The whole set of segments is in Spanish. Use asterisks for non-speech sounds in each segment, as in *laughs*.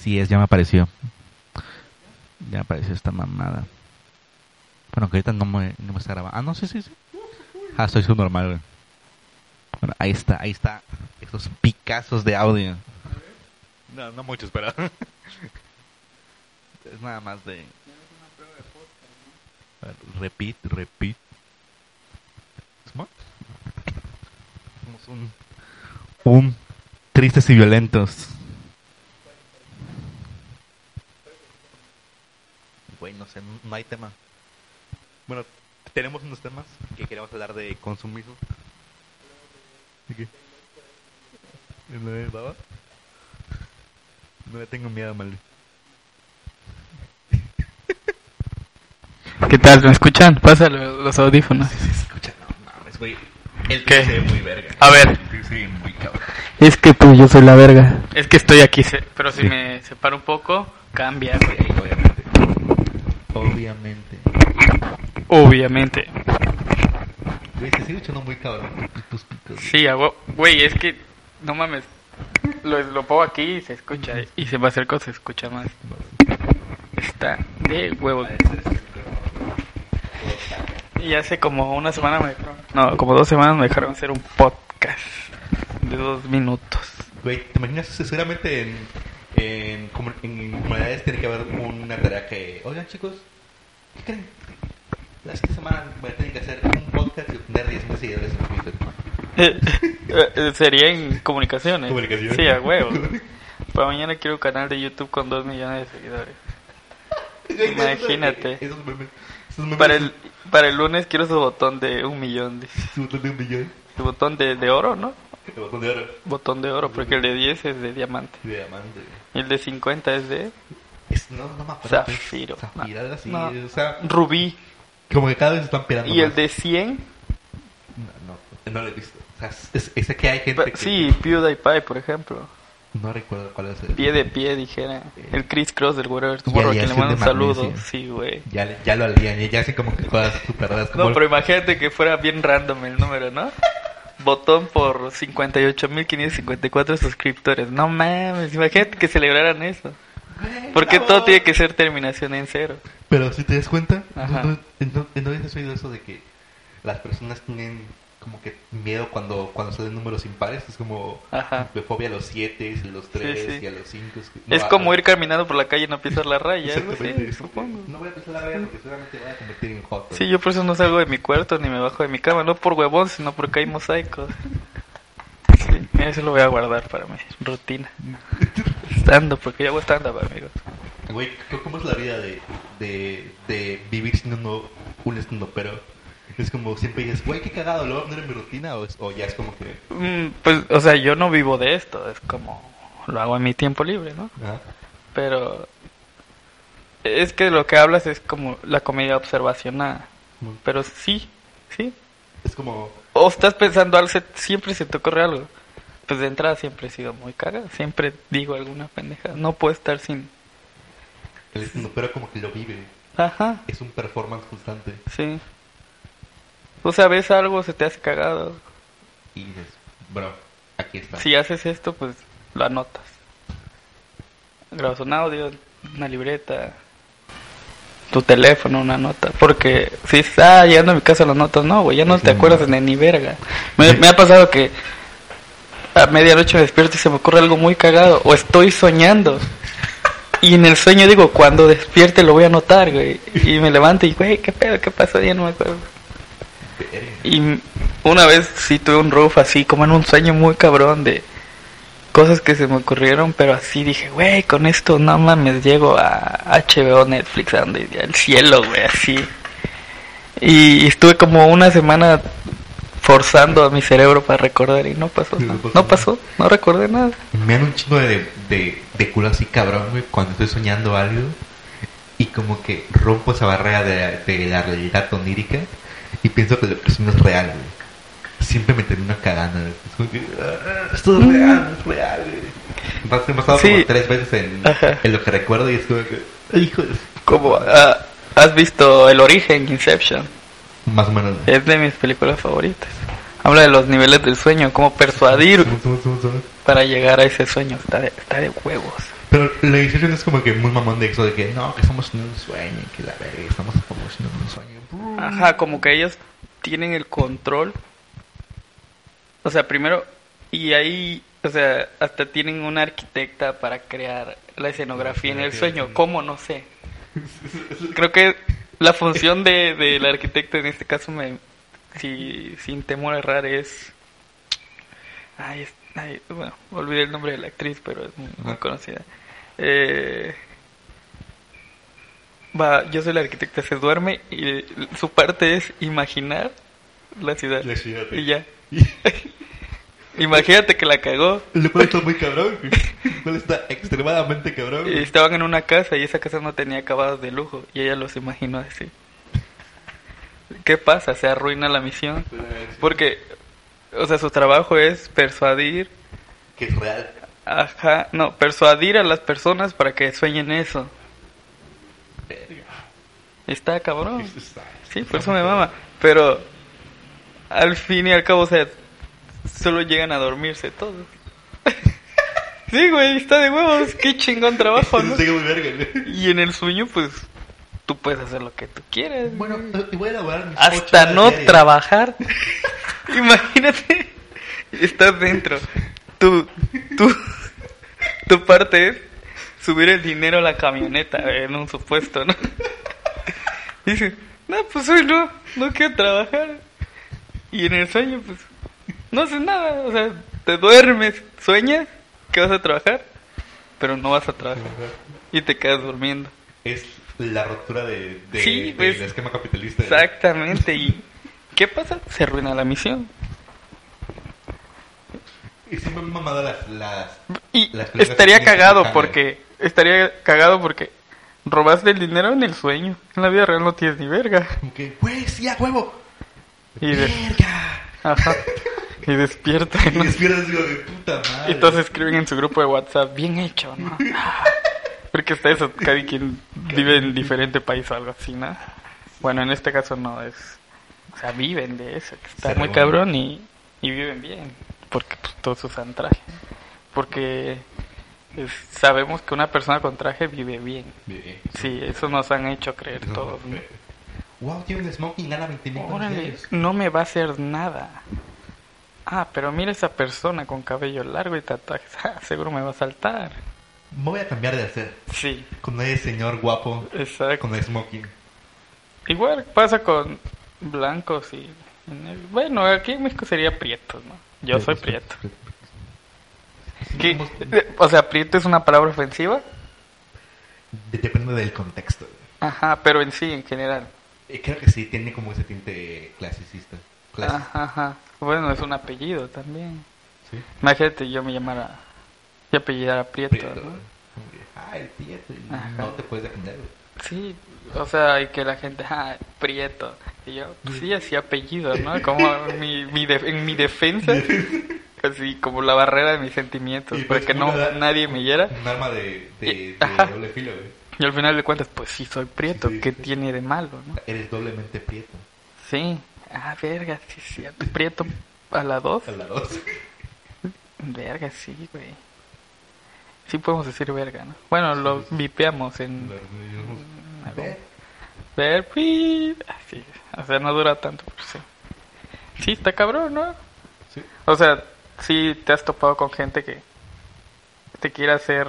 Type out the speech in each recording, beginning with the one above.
Así es, ya me apareció. Ya me apareció esta mamada. Bueno, que ahorita no me, no me está grabando. Ah, no, sí, sí, sí. Ah, estoy su normal, güey. Bueno, ahí está, ahí está. Estos picazos de audio. No, no muchos, pero... *laughs* es nada más de... Repeat, repeat. Somos un... Un... Tristes y violentos. Güey, no sé, no hay tema. Bueno, tenemos unos temas que queremos hablar de consumismo. ¿De qué? ¿No le daba? No le tengo miedo, mal. ¿Qué tal? ¿Me escuchan? Pásale los audífonos. Sí, sí, escucha, no mames, güey. El ve muy verga. A ver. Sí, sí, muy cabrón. Es que pues yo soy la verga. Es que estoy aquí, se- pero si Sí. me separo un poco, cambia, güey. Sí, obviamente. Obviamente. Güey, se sigue echando muy cabrón tus picos. güey. Sí, es que, no mames, lo, lo pongo aquí y se escucha, y se va a acerco se escucha más. Está de huevo. Y hace como una semana me dejaron, no, como dos semanas me dejaron hacer un podcast de dos minutos. Güey, ¿te imaginas? Seguramente en, en, en comunidades tiene que haber una tarea que... Oigan, chicos, ¿qué creen? La esta semana voy a tener que hacer un podcast y obtener 10.000 seguidores en Twitter. Eh, *laughs* eh, Sería en comunicaciones. Comunicaciones. Sí, a huevo. *laughs* Para mañana quiero un canal de YouTube con dos millones de seguidores. *laughs* Imagínate. Esos memes, esos memes Para el, para el lunes quiero su botón de un millón. su botón de un millón. Su botón de, de oro, ¿no? *laughs* El botón de oro. Botón de oro, porque el de 10 es de diamante. De diamante. Y el de 50 es de Es, no, no me acuerdo. Zafiro. Zafiro, así. No. O sea, rubí. como que cada vez están pirando Y el más. de 100, No, no, no lo he visto. O sea, es, es- que hay gente pa- que... sí, PewDiePie, por ejemplo. No recuerdo cuál es el... Pie de pie, dijera. El Chris Cross del Whatever Y Tomorrow, a quien le mando un saludo. Sí, güey. Ya, le- ya lo alían, y ya así como que juegas super raras. No, pero imagínate que fuera bien random el número, ¿no? Botón por 58.554 suscriptores. No mames, imagínate que celebraran eso. Porque bravo. todo tiene que ser terminación en cero. Pero si te das cuenta, Ajá. ¿no, no, no, no habías oído eso de que las personas tienen como que miedo cuando, cuando salen números impares? Es como Ajá. de fobia a los 7, a los 3 sí. y a los 5. es como ir caminando por la calle y no pisar la raya, así, supongo. No voy a pisar la raya porque seguramente voy a convertir en hot. Sí, yo por eso no salgo de mi cuarto ni me bajo de mi cama, no por huevón, sino porque hay mosaicos. Sí, eso lo voy a guardar para mi rutina. Estando, porque yo hago stand-up, amigos. Güey, ¿c- ¿cómo es la vida de, de, de vivir siendo un estando pero Es como siempre dices, güey, qué cagado, ¿lo voy a poner en mi rutina? O, es- o ya es como que... Mm, Pues, o sea, yo no vivo de esto, es como lo hago en mi tiempo libre, ¿no? ah, Pero es que lo que hablas es como la comedia observacional. muy- Pero sí, sí. Es como... O estás pensando algo, siempre se te ocurre algo. Pues de entrada siempre he sido muy cagado, siempre digo alguna pendeja. No puedo estar sin... El estando pero como que lo vive. Ajá, Es un performance constante. sí. O sea, ves algo, se te hace cagado. Y dices, bro, aquí está. Si haces esto, pues lo anotas. Grabas un audio, una libreta, tu teléfono, una nota. Porque si dices, ah, llegando a mi casa lo notas, no, güey, ya no te acuerdas de ni verga. Me, me ha pasado que a medianoche me despierto y se me ocurre algo muy cagado, o estoy soñando. Y en el sueño digo, cuando despierte lo voy a notar, güey. Y me levanto y, güey, ¿qué pedo? ¿Qué pasó? Ya no me acuerdo. Y una vez sí tuve un roof así, como en un sueño muy cabrón de cosas que se me ocurrieron, pero así dije, güey, con esto no mames, llego a HBO, Netflix, a donde al cielo, güey, así. Y estuve como una semana forzando a mi cerebro para recordar y no pasó. No nada. pasó, no recordé nada. Me dan un chingo de, de, de culo así cabrón, güey, cuando estoy soñando algo y como que rompo esa barrera de, de la realidad onírica y pienso que que sueño es real, güey. Siempre me termino cagando. güey. Es como que, "Ah, esto es real, es real, güey. Me ha pasado Sí. como tres veces en, Ajá. en lo que recuerdo y es como que, "Ay, hijo de... Como, ah, ¿Has visto El Origen, Inception? Más o menos. güey. Es de mis películas favoritas. Habla de los niveles del sueño, cómo persuadir para llegar a ese sueño. Está de, está de huevos. Pero la Inception es como que muy mamón de eso de que no, que estamos en un sueño, que la verga, estamos como en un sueño. Ajá, como que ellos tienen el control. O sea, primero, y ahí, o sea, hasta tienen una arquitecta para crear la escenografía en el sueño. ¿Cómo? No sé. Creo que la función de, del arquitecto en este caso, me, si, sin temor a errar, es... Ay, es- ay, bueno, olvidé el nombre de la actriz, pero es muy, muy conocida. Eh, va, yo soy la arquitecta, se duerme y su parte es imaginar la ciudad. La ciudad, Y ya. *laughs* Imagínate que la cagó. Le puede estar muy cabrón. Puede estar extremadamente cabrón. Y. Estaban en una casa y esa casa no tenía acabados de lujo y ella los imaginó así. ¿Qué pasa? Se arruina la misión. Porque, o sea, su trabajo es persuadir, Que es real. Ajá, no, persuadir a las personas para que sueñen eso. Está cabrón. Sí, por eso me mama. Pero al fin y al cabo, o sea, solo llegan a dormirse todos. *laughs* sí, güey, está de huevos. Qué chingón trabajo. *laughs* Y en el sueño, pues, tú puedes hacer lo que tú quieras. Bueno, te voy a elaborar Hasta no trabajar. *laughs* Imagínate, estás dentro. Tu, tu, tu parte es subir el dinero a la camioneta, en un supuesto, ¿no? *laughs* Dices, no, pues hoy no, no quiero trabajar. Y en el sueño, pues, no haces nada. O sea, te duermes, sueñas que vas a trabajar, pero no vas a trabajar. Y te quedas durmiendo. Es la rotura de, de, Sí, del pues, esquema capitalista. Exactamente. ¿Y qué pasa? Se arruina la misión. Y siempre me han mamado las, las... Y Las estaría cagado que porque estaría cagado porque robaste el dinero en el sueño. En la vida real no tienes ni verga. Como que, güey, sí, a huevo. Y, de- Verga. ajá. y despierta. *laughs* Y ¿no? despiertas digo, de puta madre. Y todos escriben en su grupo de WhatsApp, bien hecho, ¿no? *laughs* Porque está eso, cada quien vive en diferente país o algo así, ¿no? Bueno, en este caso no es... O sea, viven de eso, que está Se muy cabrón y, y viven bien. Porque pues, todos usan traje. Porque es- sabemos que una persona con traje vive bien. Bien. Sí, eso nos han hecho creer No, todos. ¿no? Wow, tiene un smoking, gana 20 mil Órale, no me va a hacer nada. Ah, pero mira esa persona con cabello largo y tatuajes. *laughs* Ah, seguro me va a saltar. Me voy a cambiar de hacer. Sí, Con ese señor guapo. exacto. Con el smoking. Igual pasa con blancos y... Bueno, aquí en México sería prietos, ¿no? Yo soy prieto. ¿Qué? O sea, prieto es una palabra ofensiva. de- Depende del contexto. Ajá, pero en sí, en general. Eh, Creo que sí, tiene como ese tinte clasicista. Ajá, ajá. Bueno, es un apellido también. ¿sí? Imagínate yo me llamara... Y apellidara Prieto, Prieto. ¿no? Ah, el prieto. Ajá. No te puedes defender. Sí, o sea, y que la gente, ah, Prieto. Y yo, pues sí, así apellido, ¿no? Como mi, mi de- en mi defensa, así como la barrera de mis sentimientos, Y para pues, que no nadie me hiera. Un arma de, de, Y- de ajá. doble filo, güey. Y al final de cuentas, pues sí, soy Prieto, Sí, sí, ¿qué sí. tiene de malo, no? Eres doblemente prieto. Sí, ah, verga, sí, sí, Prieto a la dos. A la dos. Verga, sí, güey. Sí podemos decir verga, ¿no? Bueno, lo vipeamos en... Ver. Ver, así, o sea, no dura tanto, pero sí. Sí, está cabrón, ¿no? Sí. O sea, sí te has topado con gente que te quiere hacer,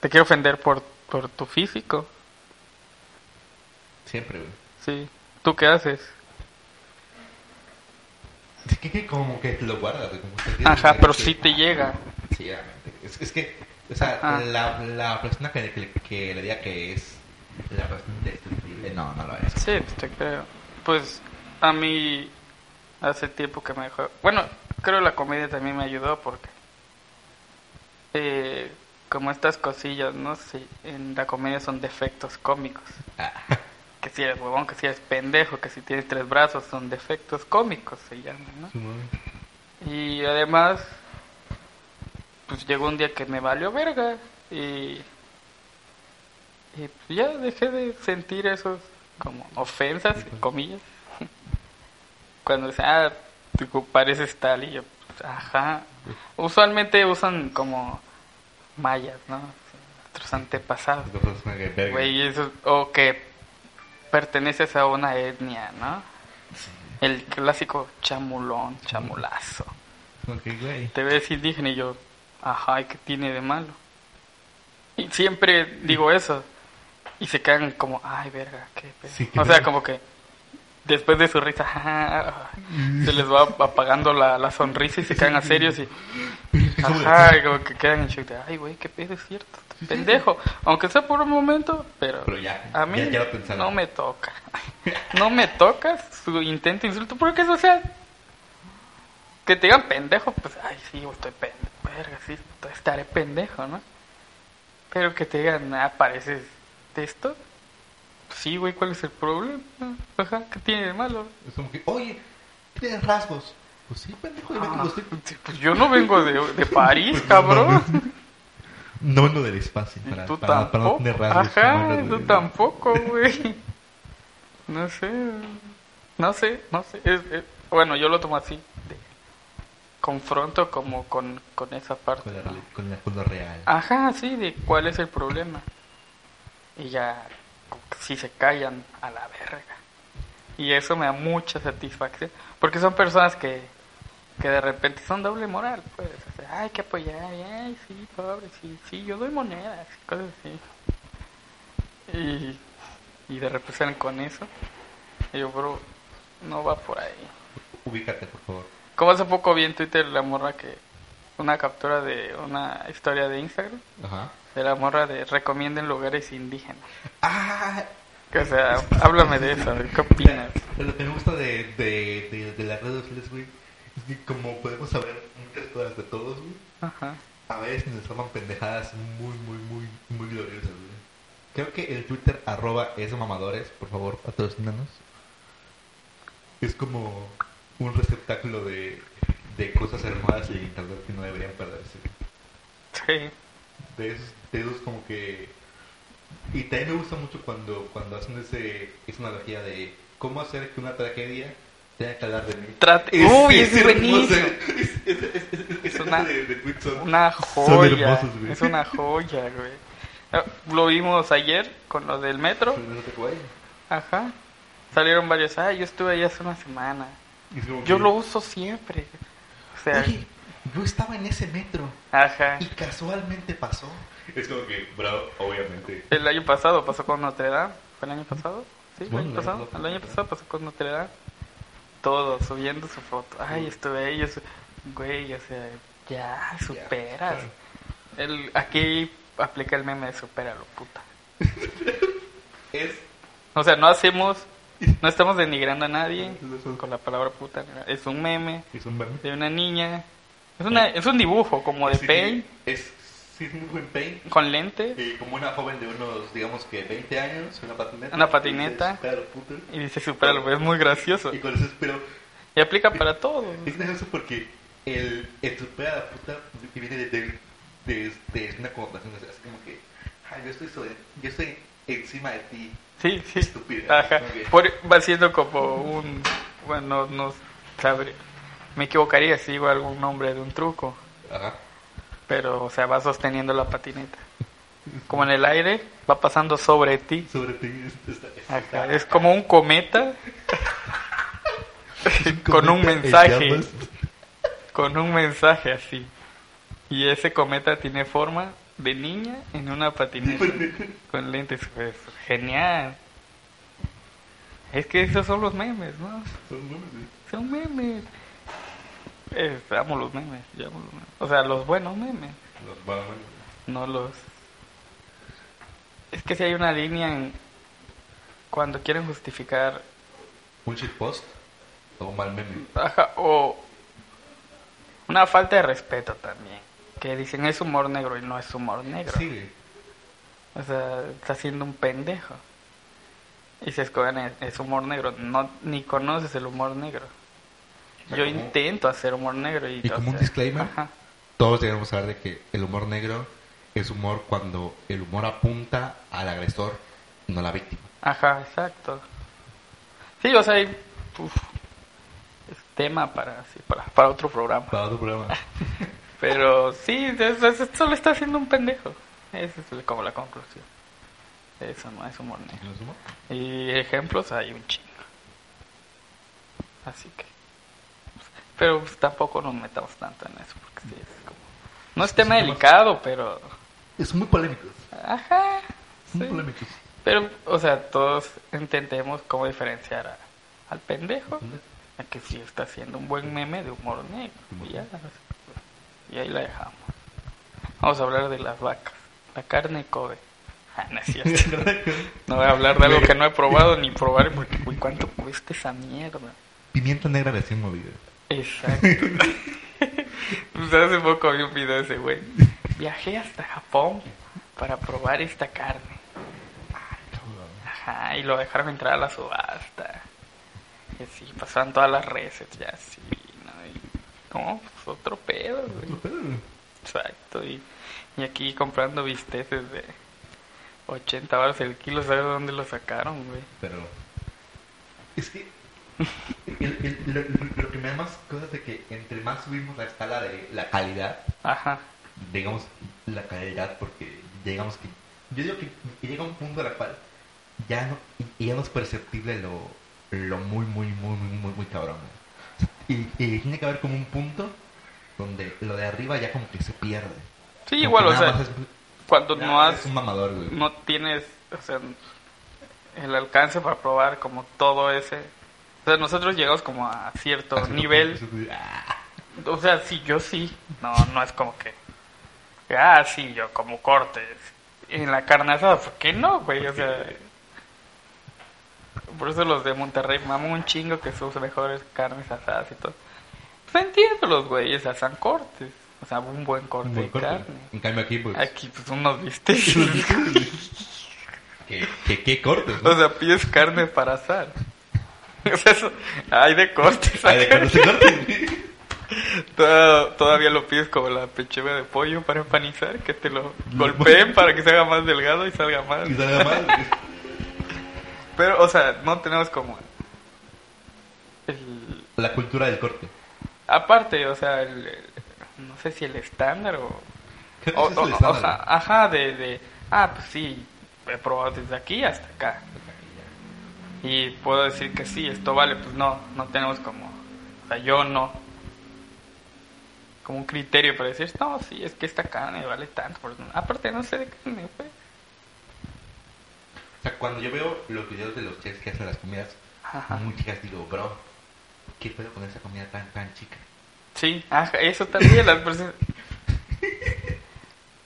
te quiere ofender por, por tu físico, Siempre, güey. sí. ¿Tú qué haces? Es que, que como que te lo guardas, güey, Ajá, pero sí te llega. Sí, obviamente. Es, es que, o sea, Ajá. la, la persona que, que, que le diga que es la persona no, no lo es. Sí, te creo. Pues a mí, Hace tiempo que me dejó. Bueno, creo la comedia también me ayudó porque. Eh, como estas cosillas, no sé, en la comedia son defectos cómicos. Ah. Que si eres huevón, que si eres pendejo, que si tienes tres brazos, son defectos cómicos, se llaman, ¿no? Y además, pues llegó un día que me valió verga y, y ya dejé de sentir esos como ofensas, comillas. *laughs* Cuando dicen, ah, tú pareces tal y yo, pues, ajá. Usualmente usan como mayas, ¿no? Nuestros antepasados. Güey, eso, o que perteneces a una etnia, ¿no? El clásico chamulón, chamulazo. Güey. Te ves indígena y yo, ajá, ¿y qué tiene de malo? Y siempre digo eso. Y se quedan como, ay, verga, qué pedo". Sí, qué O sea, verga. como que después de su risa, ajá, *laughs* se les va apagando la, la sonrisa y se quedan a serios y, *laughs* ajá, y como que quedan en shock de, ay, güey, qué pedo, es cierto, pendejo. Aunque sea por un momento, pero, Pero ya, a mí ya- ya no me toca. *laughs* No me toca su intento insulto, porque eso, sea, que te digan pendejo, pues, ay, sí, estoy pendejo, verga, sí, estaré pendejo, ¿no? Pero que te digan, ah, pareces esto, pues, sí, güey, ¿cuál es el problema? Ajá, ¿qué tiene de malo? Es como que, oye, tienes rasgos. Pues sí, pendejo, yo Ah, pues yo no vengo de, de París, cabrón. No vengo del espacio Y para, tú para, para no tampoco. tener rasgos. Ajá, tú tampoco, *laughs* güey. No sé. No sé, no sé. Es- es- bueno, yo lo tomo así. de confronto como con, con esa parte. Con, la, ¿no? real- con, la- con lo real. Ajá, sí, de cuál es el problema. Y ya, sí se callan a la verga. Y eso me da mucha satisfacción. Porque son personas que, que de repente son doble moral, pues. O sea, hay que apoyar, ay, sí, pobre, sí, sí, yo doy monedas, cosas así. Y, y de repente salen con eso. Y yo, bro, no va por ahí. Ubícate, por favor. Como hace poco vi en Twitter la morra que. Una captura de una historia de Instagram. Ajá. De la morra de recomienden lugares indígenas. Ah, Que, o sea, háblame de eso, ¿qué opinas? Lo que me gusta de, de, de, de las redes sociales, güey, es que como podemos saber muchas cosas de todos, güey, Ajá. a veces nos forman pendejadas muy, muy, muy, muy gloriosas, güey. Creo que el Twitter arroba es mamadores, por favor, patrocínanos. Es como un receptáculo de, de cosas hermosas en internet que no deberían perderse. Sí. De esos, de esos como que... Y también me gusta mucho cuando, cuando hacen ese, esa analogía de cómo hacer que una tragedia tenga que hablar de mí. Trate- Uy, es buenísimo. Es, es, es, es, una- de, de son- Una joya. hermosos, es una joya, güey. Ah, Lo vimos ayer con lo del metro. Ajá. Salieron varios. Ah, yo estuve ahí hace una semana. Yo que, lo uso siempre. O sea, Oye, yo estaba en ese metro ajá. y casualmente pasó. Es como que, bro, obviamente. El año pasado pasó con Notre Dame. ¿Fue el año pasado? Sí, el Bueno, año el año pasado. El año pasado pasó con Notre Dame. Todos subiendo su foto. Ay, estuve ahí. yo su- Güey, o sea, ya, superas. claro. El, aquí aplica el meme de supéralo, puta. *laughs* Es O sea, no hacemos, no estamos denigrando a nadie *laughs* con la palabra puta. Es un meme Es un meme. de una niña. Es, una, es un dibujo como de Sí, Paint, Es, sí, es muy buen paint. con lente. Y como una joven de unos, digamos que 20 años, una patineta. Una patineta. Y dice, supéralo, es muy gracioso. Y con eso espero. Y aplica para todo. Es gracioso porque el, el supera a la puta que viene de, de, de, de una connotación. o sea, Es como que, "Ay, yo estoy, sobre, yo estoy encima de ti. Sí, sí. Estúpida. Ajá. Por- va siendo como un. Bueno, no sabré. Me equivocaría si digo algún nombre de un truco. Ajá. Pero, o sea, va sosteniendo la patineta. Como en el aire, va pasando sobre ti. Sobre ti. es- está- Ajá, Es como un cometa *laughs* con un cometa mensaje, con un mensaje así. Y ese cometa tiene forma de niña en una patineta con lentes. Pues, genial. Es que esos son los memes, ¿no? Son güey. Son memes. Eh, amo los memes, yo amo los memes. O sea, los buenos memes. Los Batman. No los. Es que si hay una línea en. Cuando quieren justificar. Un shitpost. O un mal meme. Ajá, o una falta de respeto también. Que dicen es humor negro y no es humor negro. Sí. O sea, está siendo un pendejo. Y se escogen es, es humor negro. No, ni conoces el humor negro. Yo intento hacer humor negro y... Y como un disclaimer, Ajá. todos debemos saber de que el humor negro es humor cuando el humor apunta al agresor, no a la víctima. Ajá, exacto. Sí, o sea, hay, uf, es tema para, sí, para, para otro programa. Para otro programa. *laughs* Pero sí, solo está haciendo un pendejo. Esa es como la conclusión. Eso no es humor negro. ¿No es humor? Y ejemplos hay un chingo. Así que. Pero pues, tampoco nos metamos tanto en eso. Porque sí, es como. No es tema delicado, pero. Es muy polémico. Ajá. Muy sí. polémico. Pero, o sea, todos intentemos cómo diferenciar a- al pendejo a que sí está haciendo un buen meme de humor negro. Y, ya, y ahí la dejamos. Vamos a hablar de las vacas. La carne Kobe. Ah, no es cierto. *laughs* No voy a hablar de algo que no he probado ni probar porque, *laughs* uy, ¿cuánto cuesta esa mierda? Pimienta negra recién movida. Exacto. *laughs* pues hace poco vi un video de ese güey. Viajé hasta Japón para probar esta carne. Ajá, y lo dejaron entrar a la subasta. Y así, pasaban todas las recetas ya así, ¿no? Y, no, pues otro pedo, güey. Exacto, y, y aquí comprando bisteces de 80 baros el kilo, ¿sabes de dónde lo sacaron, güey? Pero es que el- el- lo, lo que me da más cosas de que entre más subimos la escala de la calidad, Ajá, digamos la calidad, porque digamos que yo digo que llega un punto en el cual ya no, ya no es perceptible lo, lo muy, muy, muy, muy, muy, muy cabrón. Y, y tiene que haber como un punto donde lo de arriba ya como que se pierde. Sí, igual, o sea, es- cuando no has un mamador, güey. no tienes o sea, el alcance para probar como todo ese o sea nosotros llegamos como a cierto nivel. ah, o sea sí yo sí. No no es como que ah sí yo como cortes en la carne asada ¿por qué no güey o sea por eso los de Monterrey maman un chingo que sus mejores carnes asadas y todo. Pues entiendo los güeyes asan cortes. O sea un buen corte un buen de corte. carne. En cambio aquí, pues, aquí pues unos viste. Que, que, que cortes, ¿no? O sea, pides carne para asar. *laughs* O sea, eso, hay de cortes. Ay, de acá. cuando se corte. *laughs* Toda- Todavía lo pides como la pechuga de pollo para empanizar, que te lo golpeen para que se haga más delgado y salga más. y salga mal. *laughs* Pero, o sea, no tenemos como... El... La cultura del corte. Aparte, o sea, el- el- no sé si el estándar o... Que o- ese es el o- sea, ajá, de, de... Ah, pues sí, he probado desde aquí hasta acá. Y puedo decir que sí, esto vale, pues no, no tenemos como... O sea, yo no. Como un criterio para decir, no, sí, es que esta carne vale tanto. Por... Aparte, no sé de carne, pues. O sea, cuando yo veo los videos de los chefs que hacen las comidas Ajá. muy chicas, digo, bro, ¿qué puedo con esa comida tan, tan chica? Sí, ajá, eso también, las presen- *laughs*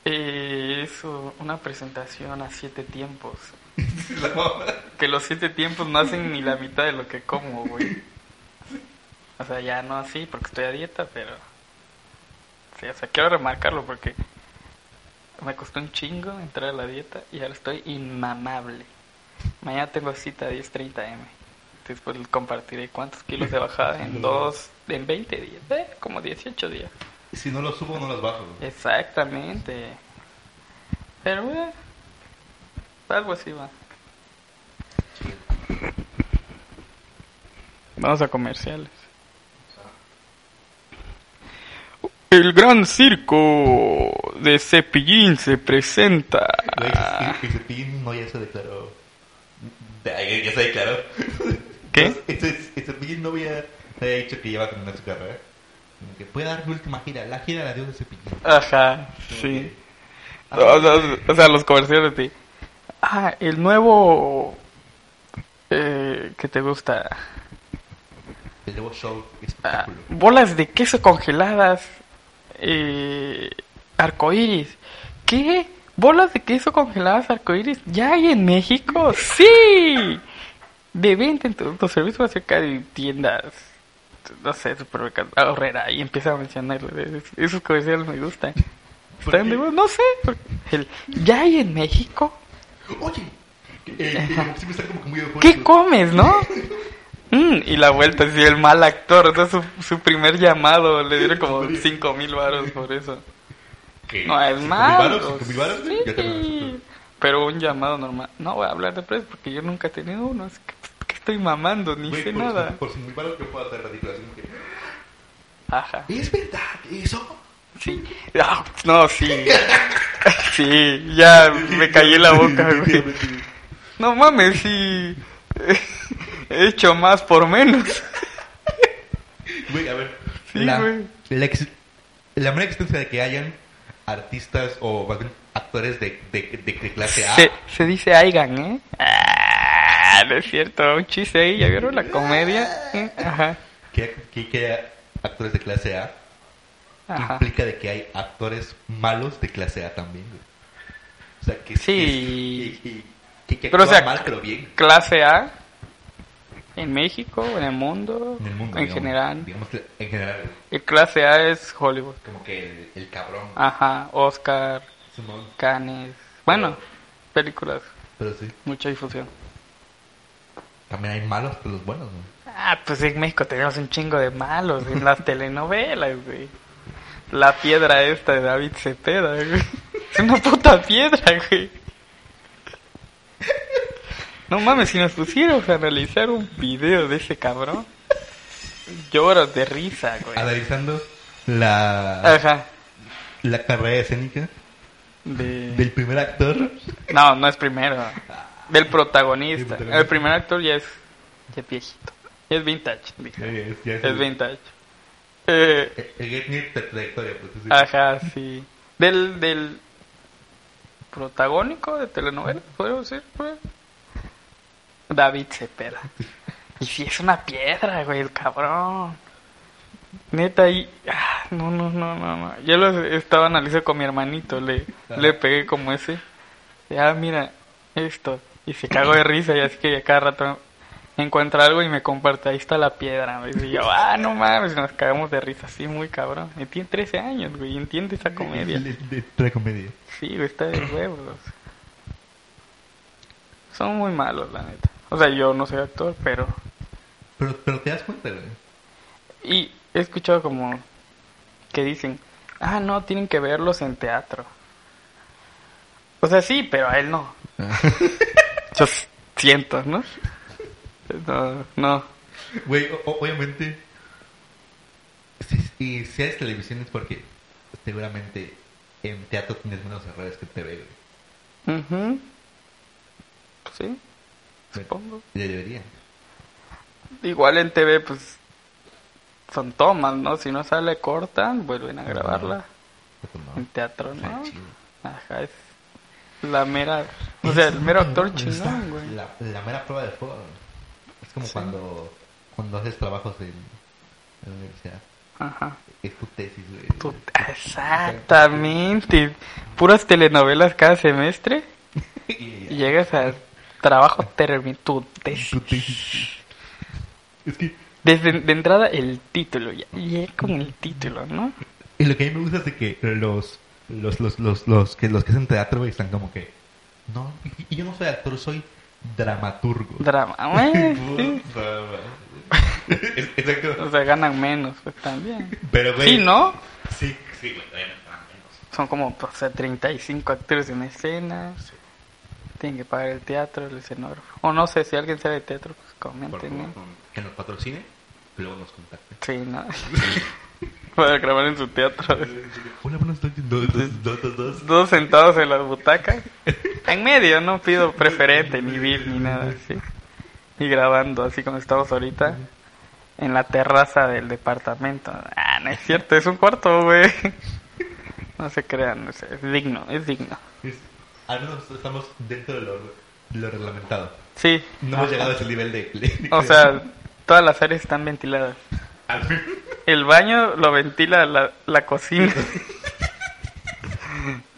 Eh, eso, una presentación a siete tiempos. *laughs* Que los siete tiempos no hacen ni la mitad de lo que como, güey. O sea, ya no así porque estoy a dieta, pero... Sí, o sea, quiero remarcarlo porque me costó un chingo entrar a la dieta y ahora estoy inmamable. Mañana tengo cita a 10.30 M. Después compartiré cuántos kilos de bajada en *laughs* dos, en 20 días, eh, como 18 días. Si no los subo, no los bajo. Exactamente. Pero, eh, algo así va. Vamos a comerciales. El gran circo de Cepillín se presenta. Güey, cepillín no ya se declaró. Ya, se declaró. ¿Qué? Ese, ese cepillín no había, dicho que iba a terminar su carrera. Como Que puede dar mi última gira, la gira de adiós de cepillín. Ajá, sí. O sea, los comerciales de... Ah, el nuevo... Eh, ¿Qué te gusta? El nuevo show Ah, bolas de queso congeladas. Eh, arcoíris. ¿Qué? ¿Bolas de queso congeladas arcoíris? ¿Ya hay en México? *laughs* ¡Sí! De venta en tu, tu servicio acerca de tiendas no sé, supermercado, ahorrera, y empieza a mencionarle. Esos comerciales me gustan. Están de no sé. El, ¿Ya hay en México? Oye, eh, siempre está como que muy opuesto. ¿Qué comes, no? *laughs* Mm, y la vuelta, así, el mal actor, o sea, su, su primer llamado, le dieron como 5 mil baros por eso. ¿Qué? No, es ¿Cinco mil malo. varos? ¿Cinco mil varos? Sí, acepto. pero un llamado normal. No voy a hablar de precios porque yo nunca he tenido uno. Es que, que estoy mamando, ni Güey, sé por, nada. Por cinco mil varos yo puedo hacer que... Ajá. ¿Es verdad eso? Sí. Ah, no, sí. Sí, ya me callé la boca, güey. No mames, sí. He hecho más por menos. Güey, a ver. Sí, la, güey. la, ex- la mera existencia de que hayan artistas o más bien actores de, de, de, de clase A. Se, se dice Aigan, ¿eh? Ah, no es cierto, un chiste ahí, ¿ya vieron la comedia? ¿Eh? Ajá, Que, que, que haya actores de clase A. ajá. Implica de que hay actores malos de clase A también, güey. O sea, que Sí. que, que, que, que Pero, o sea, mal, pero bien. Clase A, en México, en el mundo, En el mundo, en digamos, general. Digamos que en general. Y clase A es Hollywood. Como que el, el cabrón. Ajá, Oscar, Simón. Cannes. Bueno, películas, Pero sí. mucha difusión. También hay malos, pero los buenos, güey. Ah, pues en México tenemos un chingo de malos en las *laughs* telenovelas, güey. La piedra esta de David Cepeda, güey. Es una puta piedra, güey. No mames, si nos pusiéramos a analizar un video de ese cabrón, lloras de risa, güey. Analizando la, Ajá. la carrera escénica De... del primer actor. No, no es primero. Del protagonista. Del protagonista. El primer actor ya es, ya es viejito. Ya es vintage. Ya es- ya es- Es vintage. Eh, trayectoria, Ajá, sí. Del, del protagónico de telenovela, ¿puedo decir? pues? David Cepeda. *laughs* Y si es una piedra, güey, el cabrón. Neta, y... ah, no, no, no, no, no. Yo lo estaba analizando con mi hermanito, le, le pegué como ese. Ya, mira, esto. Y se cagó de risa y así que cada rato encuentra algo y me comparte, ahí está la piedra. güey. Y yo, ah, no mames, nos cagamos de risa, así muy cabrón. Y tiene 13 años, güey, entiende esa comedia. De, de- comedia. Sí, güey, está de huevos. Son muy malos, la neta. O sea, yo no soy actor, pero... Pero, pero te das cuenta, güey. Y he escuchado como que dicen, ah, no, tienen que verlos en teatro. O sea, sí, pero a él no. *laughs* Yo siento, ¿no? No, no. Güey, obviamente. Si, y si haces televisión es porque seguramente en teatro tienes menos errores que en TV, güey. Ujú. Sí, supongo. Ya debería. Igual en TV, pues, son tomas, ¿no? Si no sale, cortan, vuelven a grabarla. No. En teatro, ¿no? Ajá, es la mera... O sea, el mero actor chingón, güey. La, la mera prueba de fuego. güey. Es como Sí. cuando, cuando haces trabajos en, en la universidad. Ajá. Es tu tesis, güey. Tu- Exactamente. Puras telenovelas cada semestre *laughs* Y- y llegas al trabajo terminado. Tu tesis. Tu tesis. Es que Desde de entrada el título, ya, ya con el título, ¿no? y lo que a mí me gusta es de que los los los los, los que los que hacen teatro güey, están como que no y yo no soy actor soy dramaturgo Drama. *laughs* Sí. Exacto O sea, ganan menos, pues también. pero güey Sí, ¿no? sí sí güey bueno, ganan menos. Son como, o sea, 35 actores en escena. Tienen que pagar el teatro, el escenógrafo. O no sé, si alguien sabe de teatro, pues por comenten, favor ¿no? que nos patrocine luego nos contacte Sí, ¿no? *laughs* Para grabar en su teatro. hola buenas noches dos dos sentados en las butacas. En medio, no pido preferente, ni VIP, ni nada así. Y grabando, así como estamos ahorita. En la terraza del departamento. Ah, no es cierto, es un cuarto, güey. No se crean, no sé, es digno, es digno. Al menos estamos dentro de lo, lo reglamentado Sí. no hemos llegado a ese nivel de, de- O sea, todas las áreas están ventiladas. El baño lo ventila la, la cocina.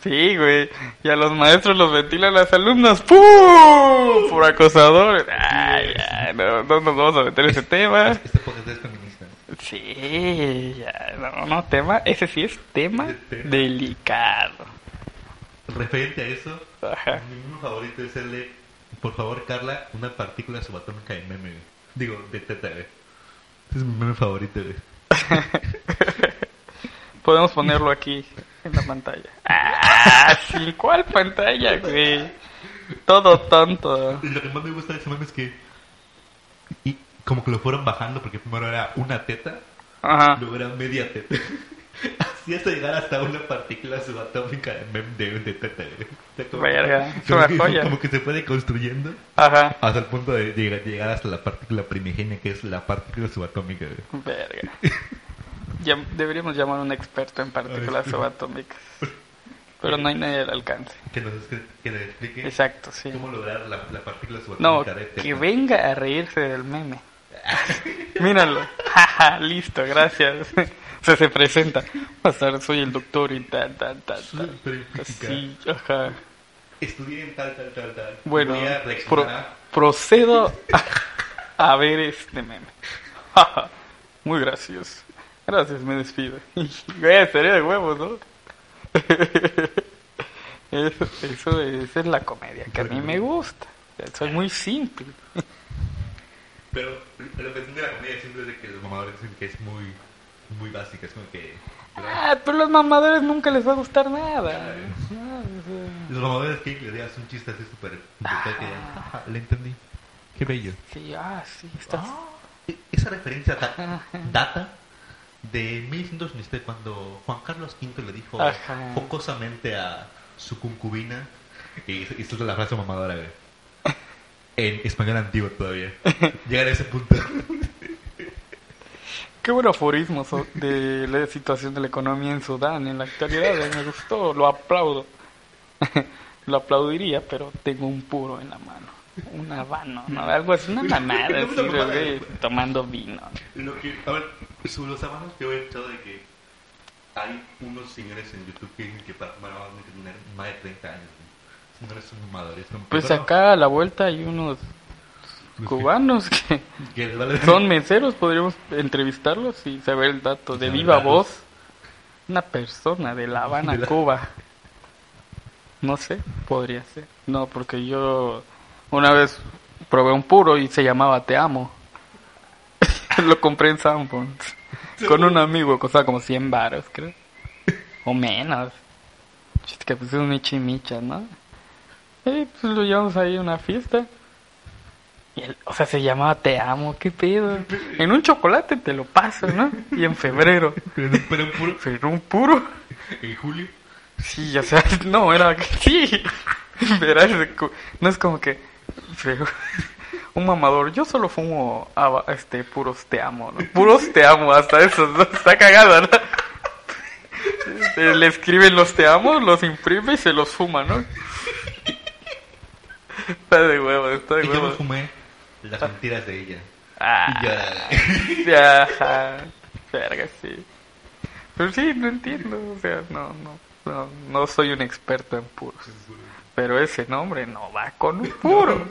Sí, güey. Y a los maestros los ventilan las alumnas. ¡Pum! Por acosadores. Ay, ya, no, no nos vamos a meter en ese tema. este podcast es feminista Sí, ya, no, no, tema, ese sí es tema delicado. Referente a eso, Ajá. mi meme favorito es el de, por favor, Carla, una partícula subatómica de meme. Digo, de teta, güey. Ese es mi meme favorito, güey. *laughs* Podemos ponerlo aquí en la pantalla. Ah, sí, ¿cuál pantalla, güey? Todo tonto. Y lo que más me gusta de ese meme es que. Y como que lo fueron bajando porque primero era una teta, Ajá. luego era media teta. Así hasta llegar hasta una partícula subatómica de, mem- de, como- Verga, es como una que- *laughs* joya. Como que se puede construyendo Ajá. hasta el punto de llegar, llegar hasta la partícula primigenia que es la partícula subatómica. Verga. *laughs* Ya, deberíamos llamar a un experto en partículas subatómicas. Pero no hay nadie al alcance. Que nos que nos explique Exacto, sí. cómo lograr la, la partícula No, subatómica de teta. que venga a reírse del meme. *laughs* Míralo. Listo, gracias. *laughs* Se se presenta. Pasar, soy el doctor y tal, tal, tal, tal. Súper física. Sí, ajá. Estudié en tal, tal, tal, tal. Bueno, pro- procedo a, *laughs* a ver este meme. *laughs* Muy gracioso. Gracias, me despido. Güey, sería de huevos, ¿no? Eso, eso es, esa es la comedia que a mí me gusta. Soy muy simple. Pero lo que entiende la comedia siempre es de que los mamadores dicen que es muy, muy básica. Es como que. Ah, pero los mamadores nunca les va a gustar nada. Ah, Los mamadores que le digas un chiste así súper ya. "Ajá, Le entendí. Qué bello. Sí, ah, sí, estás... E- Esa referencia da- data de 1197 cuando Juan Carlos V le dijo Ajá. jocosamente a su concubina, y esa es la frase mamadora, güey. En español antiguo todavía. *laughs* Llegar a ese punto. Qué buen aforismo so- de la situación de la economía en Sudán en la actualidad. eh, Me gustó, lo aplaudo. *laughs* lo aplaudiría, pero tengo un puro en la mano. Un habano, ¿no? Algo así, una mamada, así, tomando vino. Lo que, a ver, sobre los habanos yo he echado de que hay unos señores en YouTube que dicen que para fumar hay que tener más de 30 años. güey. Señores son mamadores. son- Pues acá a la vuelta hay unos cubanos que *laughs* son meseros, podríamos entrevistarlos y saber el dato de viva voz. Una persona de La Habana, De la- Cuba. No sé, podría ser. No, porque yo una vez probé un puro y se llamaba Te Amo. *laughs* Lo compré en Sanborns. Con un amigo, costaba como 100 baros, creo. O menos. Chiste que pues es un micha, ¿no? Y pues lo llevamos ahí a una fiesta. Y o sea, se llamaba Te Amo, qué pedo. En un chocolate te lo paso, ¿no? Y en febrero. *laughs* Pero, pero puro. Un puro. En julio. Sí, o sea, *laughs* no, era que *laughs* sí. Verás, no es como que. Un mamador, yo solo fumo aba- este, puros te amo, ¿no? Puros te amo, hasta eso, ¿no? Está cagada, ¿no? Este, Le escriben los te amo, los imprime y se los fuma, ¿no? Está de huevo, está de Y yo me huevo. fumé las mentiras de ella. Ah, Y ajá. *laughs* Verga, sí. Pero sí, no entiendo, o sea, no, no, no, no soy un experto en puros. Pero ese nombre no va con un *laughs* puro.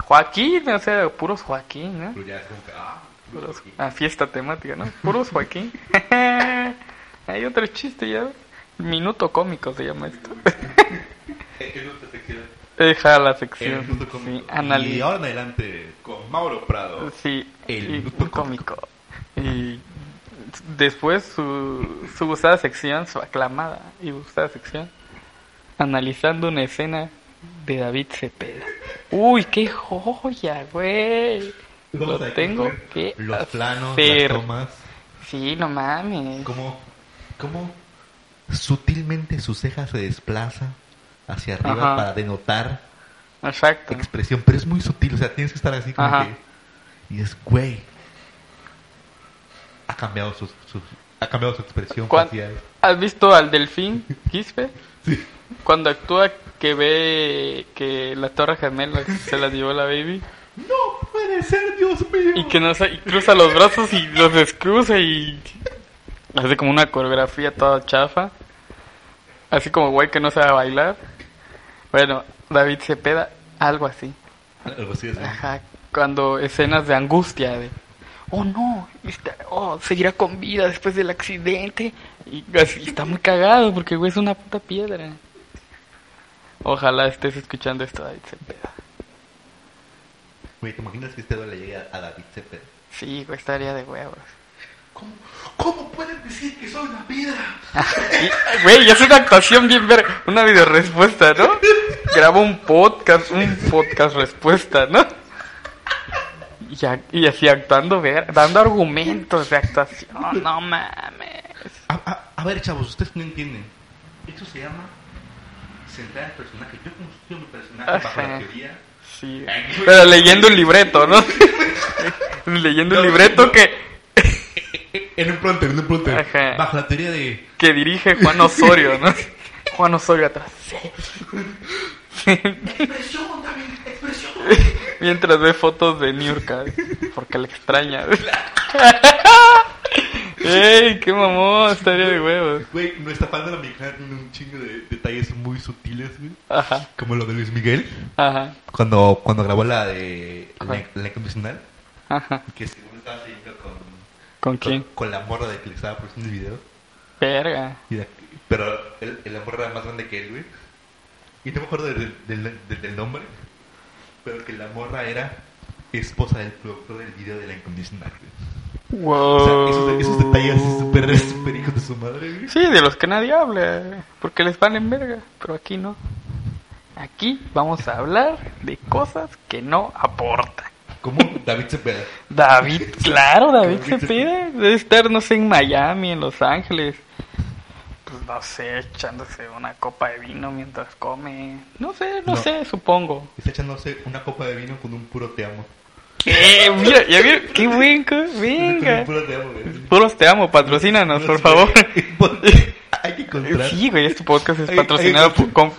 Joaquín, o sea, puros Joaquín, ¿no? Que. Ah, Puros, ah, fiesta temática, ¿no? Puros Joaquín. *laughs* Hay otro chiste ya. Minuto cómico se llama esto. Deja la El sección. cómico. Sí. Y ahora en adelante con Mauro Prado. Sí, El minuto un cómico. Y después su, su gustada sección, su aclamada y gustada sección, analizando una escena de David Cepeda. Uy, qué joya, güey. Lo tengo que Los planos, hacer. las tomas. Sí, no mames. Cómo, cómo sutilmente su ceja se desplaza hacia arriba Ajá. para denotar Exacto. expresión. Pero es muy sutil. O sea, tienes que estar así como Ajá. que. Y es, güey. Ha cambiado su, su- ha cambiado su expresión ¿Cuán- facial. ¿Has visto al delfín *laughs* Quispe? Sí. Cuando actúa que ve que la torre gemela se la llevó la baby. No puede ser, Dios mío. Y que no y cruza los brazos y los descruza y hace como una coreografía toda chafa. Así como güey que no sabe bailar. Bueno, David Cepeda, algo así. Algo así. Ajá, cuando escenas de angustia de oh no, está, oh, seguirá con vida después del accidente. Y así está muy cagado porque, güey, es una puta piedra. Ojalá estés escuchando esto, David Cepeda. Güey, ¿te imaginas que este le llegue a, a David Cepeda? Sí, güey, estaría de huevos. ¿Cómo, ¿Cómo pueden decir que soy una piedra? *laughs* Güey, es una actuación bien ver, una video respuesta, ¿no? Graba un podcast, un podcast respuesta, ¿no? Y, así actuando, ver, dando argumentos de actuación, no mames. A, a- a ver, chavos, ustedes no entienden. Esto se llama centrar el personaje. Yo construyo mi personaje bajo la teoría. Sí, pero leyendo un libreto, ¿no? *laughs* leyendo un libreto que, En un pronter, en un pronter. Ajá. Bajo la teoría de. que dirige Juan Osorio, ¿no? *laughs* Juan Osorio atrás. Sí. ¡Expresión, David! ¡Expresión! Mientras ve fotos de Niurka, porque le extraña. ¡Ey, qué mamón! Estaría de huevos. Güey, nuestra la mexicana tiene un chingo de detalles muy sutiles, güey. Ajá, Como lo de Luis Miguel. ajá, Cuando, cuando grabó la de. La, la incondicional. ajá. Que según estaba saliendo con. ¿Con quién? Con, con la morra de que le estaba produciendo el video. Verga. Y la- pero el, el amor era más grande que él, güey. Y no me acuerdo del, del, del- del nombre. Pero que la morra era esposa del productor del video de la incondicional, güey. Wow. O sea, esos, esos detalles súper super hijos de su madre, güey. Sí, de los que nadie habla, porque les valen verga, pero aquí no. Aquí vamos a hablar de cosas que no aportan. Como David Cepeda. David, *laughs* claro, David Cepeda. Debe estar, no sé, en Miami, en Los Ángeles. Pues no sé, echándose una copa de vino mientras come. No sé, no, No. sé, supongo. Está echándose una copa de vino con un puro te amo. ¿Qué? Mira, ya vieron, qué buen, venga. puro te amo, güey. Puros te amo, patrocínanos, por favor. *laughs* Hay que encontrar. Sí, güey, este podcast es patrocinado por,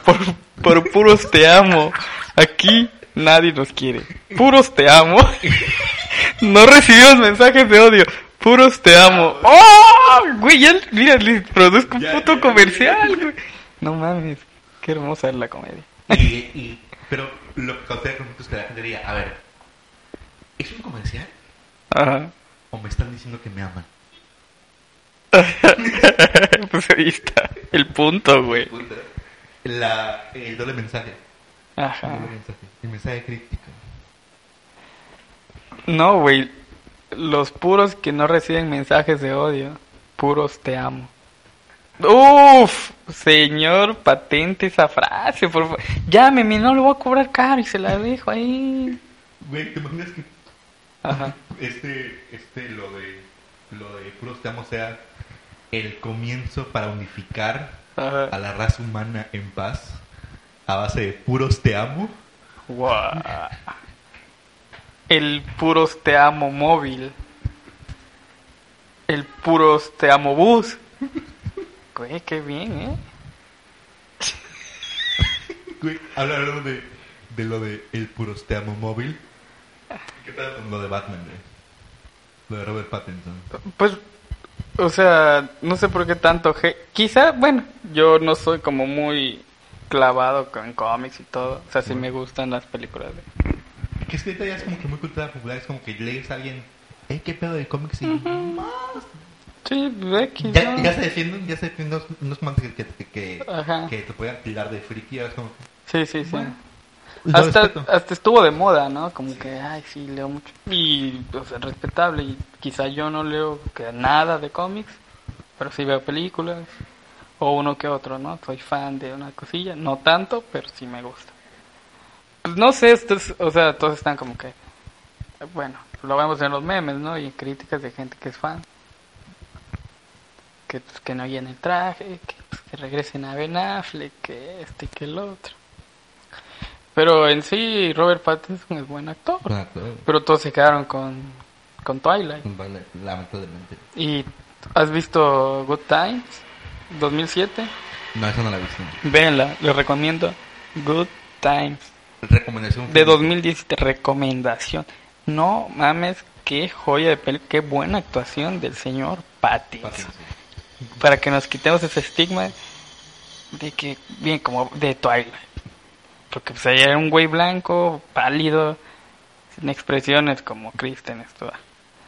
por puros te amo. Aquí nadie nos quiere. Puros te amo. No recibimos mensajes de odio. Puros te amo. ¡Oh! Güey, ya, mira, les produzco un puto comercial, güey. No mames, qué hermosa es la comedia. Y, y, pero lo que es que la gente diría, a ver, ¿es un comercial? Ajá. ¿O me están diciendo que me aman? *laughs* Pues ahí está. El punto, güey. Puta. La, el doble mensaje. El Ajá. doble mensaje. El mensaje crítico. No, güey. Los puros que no reciben mensajes de odio. Puros te amo. Uf, señor, patente esa frase, por favor. Llámeme, no le voy a cobrar caro y se la dejo ahí. Güey, ¿te imaginas que Ajá. este, este, lo de, lo de puros te amo sea el comienzo para unificar a la raza humana en paz a base de puros te amo? El puros te amo móvil. El puros te amo bus. Güey, qué bien, ¿eh? *laughs* Güey, hablando de, de lo de el puros te amo móvil. ¿Qué tal con lo de Batman, güey? Lo de Robert Pattinson. Pues, o sea, no sé por qué tanto. Quizá, bueno, yo no soy como muy clavado con cómics y todo. O sea, sí me gustan las películas de... Que es que ahorita ya es como que muy cultura popular, es como que lees a alguien, ¿eh? ¿Qué pedo de cómics? Y más. Sí, X, Ya, ya se defienden, ya se defienden unos, unos mantos que, que, que, que te puedan tirar de friki, es como Sí, sí, sí. Bueno, hasta, hasta estuvo de moda, ¿no? Como que, ay, sí, leo mucho. Y, o sea, respetable. Y quizá yo no leo que nada de cómics, pero sí veo películas. O uno que otro, ¿no? Soy fan de una cosilla. No tanto, pero sí me gusta. Pues no sé, estos, o sea, todos están como que, bueno, lo vemos en los memes, ¿no? Y en críticas de gente que es fan. Que, pues, que no llene el traje, que, pues, que regresen a Ben Affleck, que este, que el otro. Pero en sí, Robert Pattinson es buen actor. Pero todos se quedaron con, con Twilight. Vale, lamentablemente. ¿Y has visto Good Times? 2007. No, eso no la he visto. Véanla, les recomiendo. Good Times. Recomendación. De 2017, recomendación. No mames, qué joya de película, qué buena actuación del señor Pattinson. Pattinson. Para que nos quitemos ese estigma de que, bien, como de Twilight. Porque pues era un güey blanco, pálido, sin expresiones como Kristen Stewart.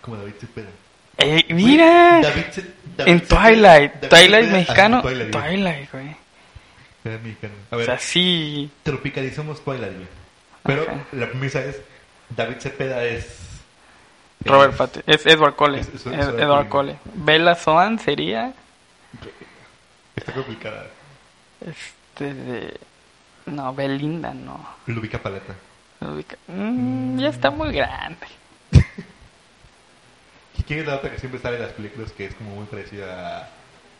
Como David Cepeda. Eh, mira. David Ce- David en Twilight. David Twilight mexicano. Twilight, güey. Twilight, güey. Era mexicano. A O ver, sea, sí. tropicalizamos Twilight, güey. Pero Ajá. la premisa es: David Cepeda es. Robert es- Pattinson. Es Edward Cole. Es- es- es Ed- Edward. Cole. Bella Swan sería. Está complicada. Este de. No, Belinda no. Lubica Paleta. No ubica- Mm, ya está muy grande. *laughs* ¿Y quién es la otra que siempre sale en las películas que es como muy parecida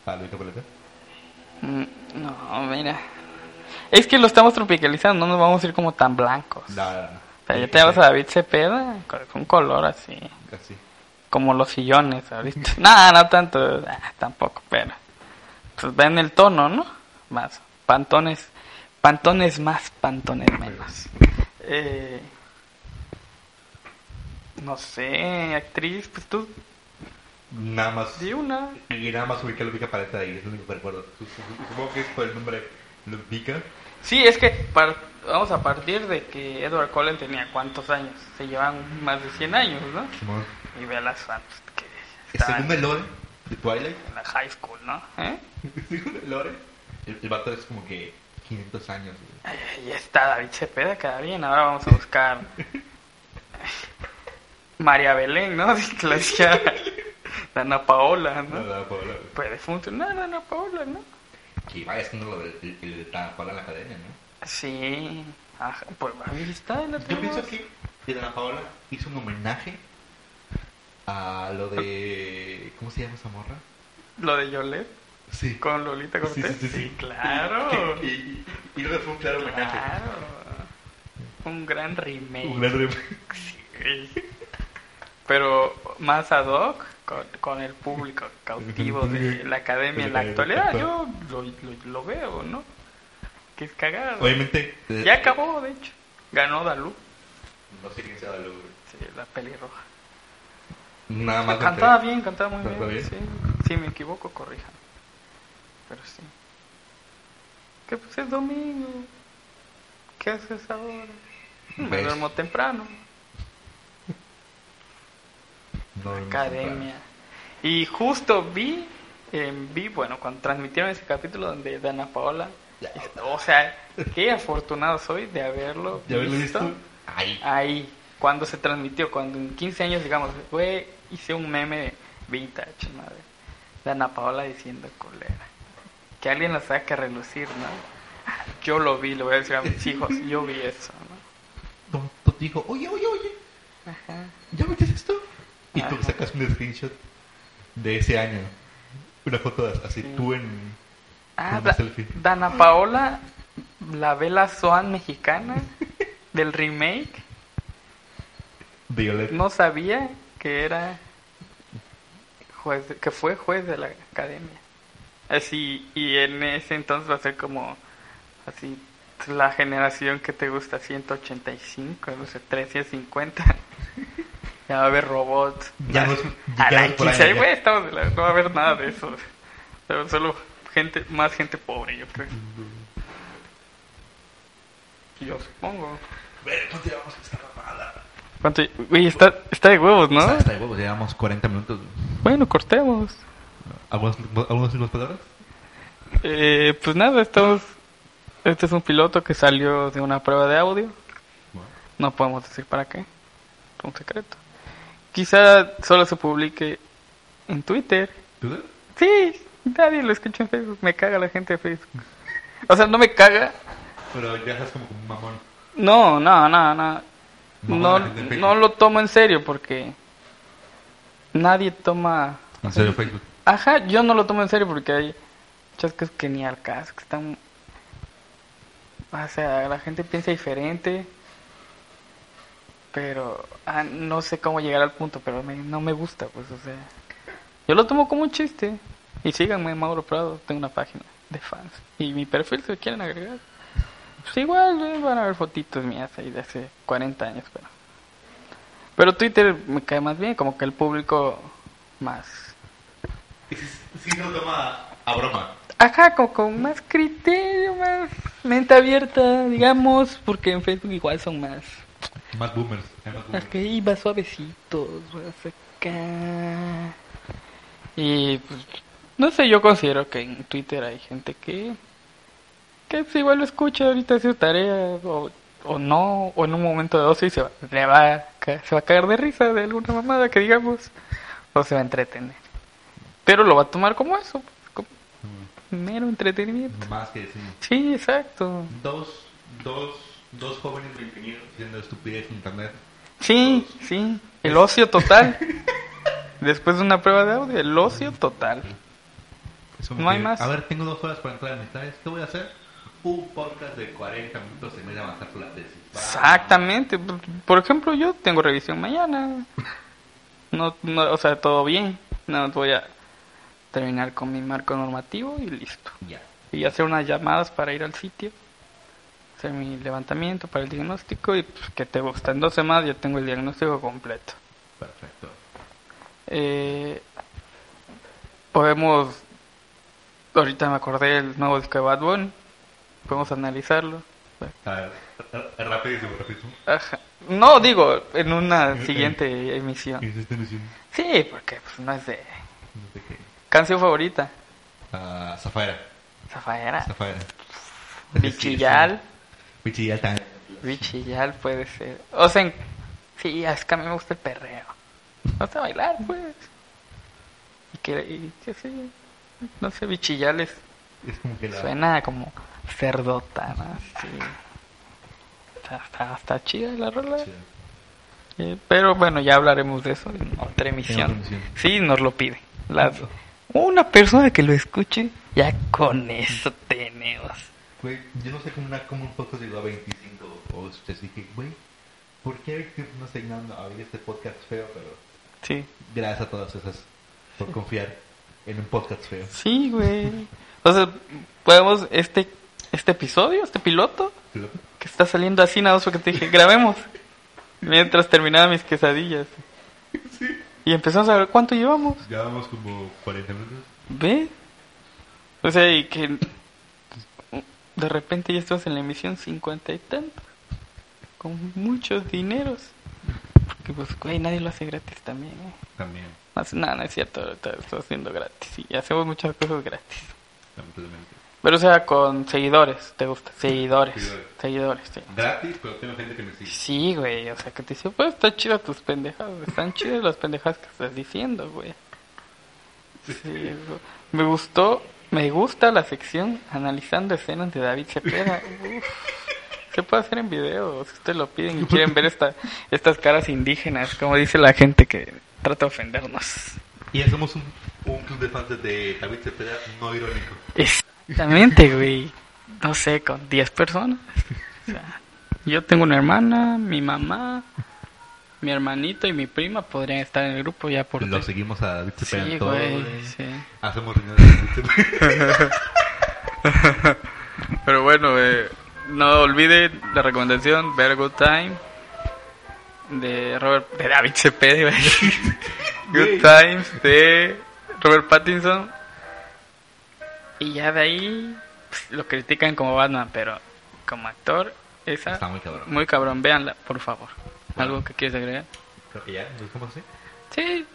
a, a Lubica Paleta? Mm, No, mira. Es que lo estamos tropicalizando, no nos vamos a ir como tan blancos. No, no, no. O sea, ya te hablas a David Cepeda con un color así. Casi. Como los sillones *laughs* ahorita. no, no tanto. tampoco, pero. Pues ven el tono, ¿no? Más. Pantones. Pantones más, pantones menos. Eh, no sé, actriz, pues tú. Nada más. Di una. Y nada más ubica Lubica Paleta ahí, es lo único que recuerdo. Su- su- Supongo que es por el nombre Lubica. Sí, es que par- vamos a partir de que Edward Cullen tenía cuántos años. Se llevan más de 100 años, ¿no? Simón. Y Bella Swan, pues, que estaba Según el lore de Twilight, en la high school, ¿no? ¿Eh? *laughs* según el lore, el, el vato es como que 500 años. güey. Ya está David Cepeda, queda bien. Ahora vamos a buscar *laughs* María Belén, ¿no? *laughs* Que la decía *laughs* Dana Paola, No, no, Paola. Puede funcionar Dana Paola, ¿no? Que vaya haciendo lo del de Paola en la academia, ¿no? Sí. Ajá, pues ahí está. la Yo pienso que de Ana Paola hizo un homenaje a lo de. ¿Cómo se llama esa morra? Lo de Yolette Sí. con Lolita Sí, Cortés. sí, sí, sí. claro. *laughs* Y, y, y, fue un claro homenaje. Claro. Un gran remake. Un gran rem- Sí. Pero más ad hoc con, con el público cautivo de *laughs* la academia en la actualidad. Yo lo, lo, lo veo, ¿no? Que es cagado. Obviamente. eh, Ya acabó, de hecho. Ganó Dalú. No sé quién sea Dalú. Sí, la pelirroja. Nada más. Cantaba bien, cantaba muy ¿Cantaba bien. bien? Sí. Si me equivoco, corrijan. Pero sí. Que pues es domingo. ¿Qué haces ahora? Me duermo temprano. No, no, no, Academia. Y justo vi, en vi, bueno, cuando transmitieron ese capítulo donde Dana Paola, o sea, qué afortunado soy de haberlo, ¿Ya haberlo visto? Ahí. ahí, cuando se transmitió, cuando en 15 años, digamos, fue, hice un meme vintage, madre, Dana Paola diciendo colera. Que alguien la saque a relucir, ¿no? Yo lo vi, le voy a decir a mis hijos, yo vi eso, ¿no? Dijo, oye, oye, oye, Ajá. ¿ya esto? Y tú sacas un screenshot de ese año. Una foto así, Sí. tú en. Ah, con una Da- selfie. Dana Paola, la Bella Swan mexicana *laughs* del remake, Violet. no sabía que era juez, de- que fue juez de la academia. Así, y en ese entonces va a ser como así la generación que te gusta 185, no sé, 350. *laughs* Ya va a haber robots. Ya no es- A ya la no es por ahí, 15, ya. güey, estamos de la- no va a haber nada de eso. Pero solo gente, más gente pobre, yo creo. Yo supongo. Ve, ¿cuánto llevamos esta mamada? ¿Cuánto? Güey, está, está de huevos, ¿no? Hasta de huevos, llevamos 40 minutos. Bueno, cortemos. ¿Algunas, algunas últimas palabras? Eh, pues nada, estamos... Este es un piloto que salió de una prueba de audio. No podemos decir para qué. Es un secreto. Quizá solo se publique en Twitter. ¿Tú? Sí, nadie lo escucha en Facebook. Me caga la gente de Facebook. O sea, no me caga. Pero ya estás como un mamón. No, no, no, no. No, no lo tomo en serio porque nadie toma... En serio, Facebook. Ajá, yo no lo tomo en serio porque hay muchas cosas que ni al caso, que están... O sea, la gente piensa diferente, pero ah, no sé cómo llegar al punto, pero me- no me gusta, pues, o sea... Yo lo tomo como un chiste. Y síganme, Mauro Prado, tengo una página de fans. Y mi perfil, si lo quieren agregar. Pues igual eh, van a ver fotitos mías ahí de hace 40 años, pero... Pero Twitter me cae más bien, como que el público más Y si, si no toma a broma. Ajá, como con más criterio, más mente abierta, digamos, porque en Facebook igual son más. Más boomers. Hay más boomers. que iba suavecitos, acá. Y pues, no sé, yo considero que en Twitter hay gente que, que si igual lo escucha ahorita hace su tarea o, o no, o en un momento de ocio y se va, le va a, ca- se va a caer de risa de alguna mamada que digamos, o se va a entretener. Pero lo va a tomar como eso, como mero entretenimiento. Más que decir. Sí, exacto. Dos, dos, dos jóvenes veinteañeros haciendo estupidez en internet. Sí, sí, el ocio total. Después de una prueba de audio, el ocio total. Es como No hay más. A ver, tengo dos horas para entrar a amistades. ¿Qué voy a hacer? Un podcast de 40 minutos en vez de avanzar por la tesis. Exactamente. Por ejemplo, yo tengo revisión mañana. No, no, o sea, todo bien. No voy a terminar con mi marco normativo y listo. Ya. Y hacer unas llamadas para ir al sitio. Hacer mi levantamiento para el diagnóstico y pues, que te gusta. En dos semanas ya tengo el diagnóstico completo. Perfecto. Eh, podemos, ahorita me acordé del nuevo disco de Bad Bunny, podemos analizarlo. A ver, *laughs* r- rapidísimo, rapidísimo. Ajá. No, digo, en una siguiente emisión. Sí, porque pues, no es de canción favorita. Ah, Zafaira. Zafaera, Zafaira. Bichillal, Bichillal también. Puede ser. O sea, en- sí, es que a mí me gusta el perreo. No sé bailar, pues. Y que, y que sí, no sé, Bichillal es Es como que la. Suena como cerdota, ¿no? Sí. Está, está, está chida la rola. Chida. Eh, pero bueno, ya hablaremos de eso en otra emisión. En otra emisión. Sí, nos lo pide. Las- una persona que lo escuche, ya con eso *laughs* tenemos. Güey, yo no sé cómo, una, cómo un podcast llegó a 25 o así dije, güey, ¿por qué no está llegando a ver este podcast feo? Pero Sí, gracias a todas esas por confiar en un podcast feo. sí, güey. O sea, podemos, este, este episodio, este piloto, que está saliendo así nada más porque te dije, grabemos. Mientras terminaba mis quesadillas. Y empezamos a ver cuánto llevamos. Ya vamos como 40 minutos. ¿Ve? O sea, y que de repente ya estamos en la emisión 50 y tanto. Con muchos dineros. Porque pues, güey, nadie lo hace gratis también, ¿eh? También, No, no, no es cierto, estoy haciendo gratis. Y hacemos muchas cosas gratis. lamentablemente. Pero o sea, con seguidores, ¿te gusta? Seguidores. Seguidores. Seguidores, sí. Gratis, pero tengo gente que me sigue. Sí, güey, o sea, que te dice, pues está chida tus pendejadas, están chidas las pendejadas que estás diciendo, güey. *laughs* Sí, güey. me gustó, me gusta la sección analizando escenas de David Cepeda. *laughs* Se puede hacer en video, si ustedes lo piden y quieren ver esta, estas caras indígenas, como dice la gente que trata de ofendernos. Y ya somos un, un club de fans de David Cepeda no irónico. Exactamente, güey. No sé, con 10 personas. O sea, yo tengo una hermana, mi mamá, mi hermanito y mi prima podrían estar en el grupo ya por... Lo seguimos a David Cepeda Sí, todo. güey, güey. sí. Hacemos reuniones de David Cepeda. *laughs* Pero bueno, eh, no olviden la recomendación Better Good Time de Robert de David Cepeda. *laughs* Good Times de Robert Pattinson. Y ya de ahí pues, lo critican como Batman, pero como actor esa Está muy cabrón. muy cabrón. Véanla, por favor. ¿Algo que quieres agregar? Creo que ya, ¿nos dejamos así? Sí.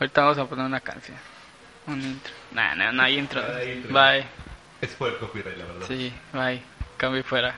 Ahorita vamos a poner una canción. Un intro. Nah, no, no hay intro. No hay intro. Bye. Es por el copyright, la verdad. Sí, bye. Cambio y fuera.